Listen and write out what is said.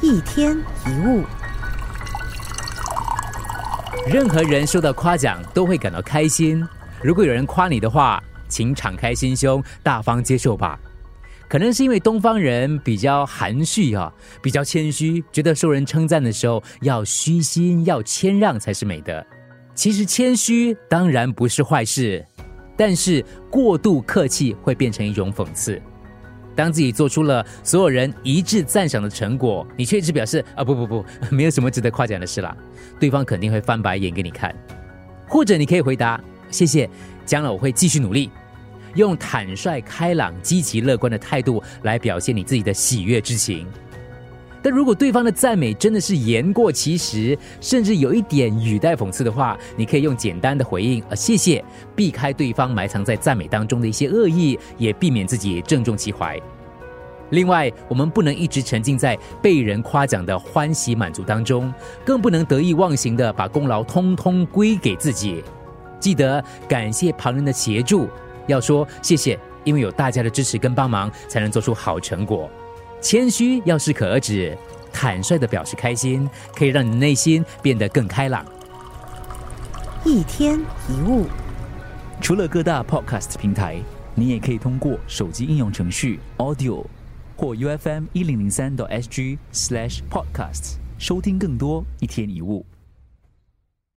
一天一物，任何人受到夸奖都会感到开心。如果有人夸你的话，请敞开心胸，大方接受吧。可能是因为东方人比较含蓄啊，比较谦虚，觉得受人称赞的时候要虚心，要谦让才是美的。其实谦虚当然不是坏事，但是过度客气会变成一种讽刺。当自己做出了所有人一致赞赏的成果，你却一直表示啊不不不，没有什么值得夸奖的事啦，对方肯定会翻白眼给你看。或者你可以回答谢谢，将来我会继续努力，用坦率、开朗、积极、乐观的态度来表现你自己的喜悦之情。但如果对方的赞美真的是言过其实，甚至有一点语带讽刺的话，你可以用简单的回应啊谢谢，避开对方埋藏在赞美当中的一些恶意，也避免自己正中其怀。另外，我们不能一直沉浸在被人夸奖的欢喜满足当中，更不能得意忘形的把功劳通通归给自己。记得感谢旁人的协助，要说谢谢，因为有大家的支持跟帮忙，才能做出好成果。谦虚要适可而止，坦率的表示开心，可以让你内心变得更开朗。一天一物，除了各大 podcast 平台，你也可以通过手机应用程序 Audio 或 U F M 一零零三 SG slash podcast 收听更多一天一物。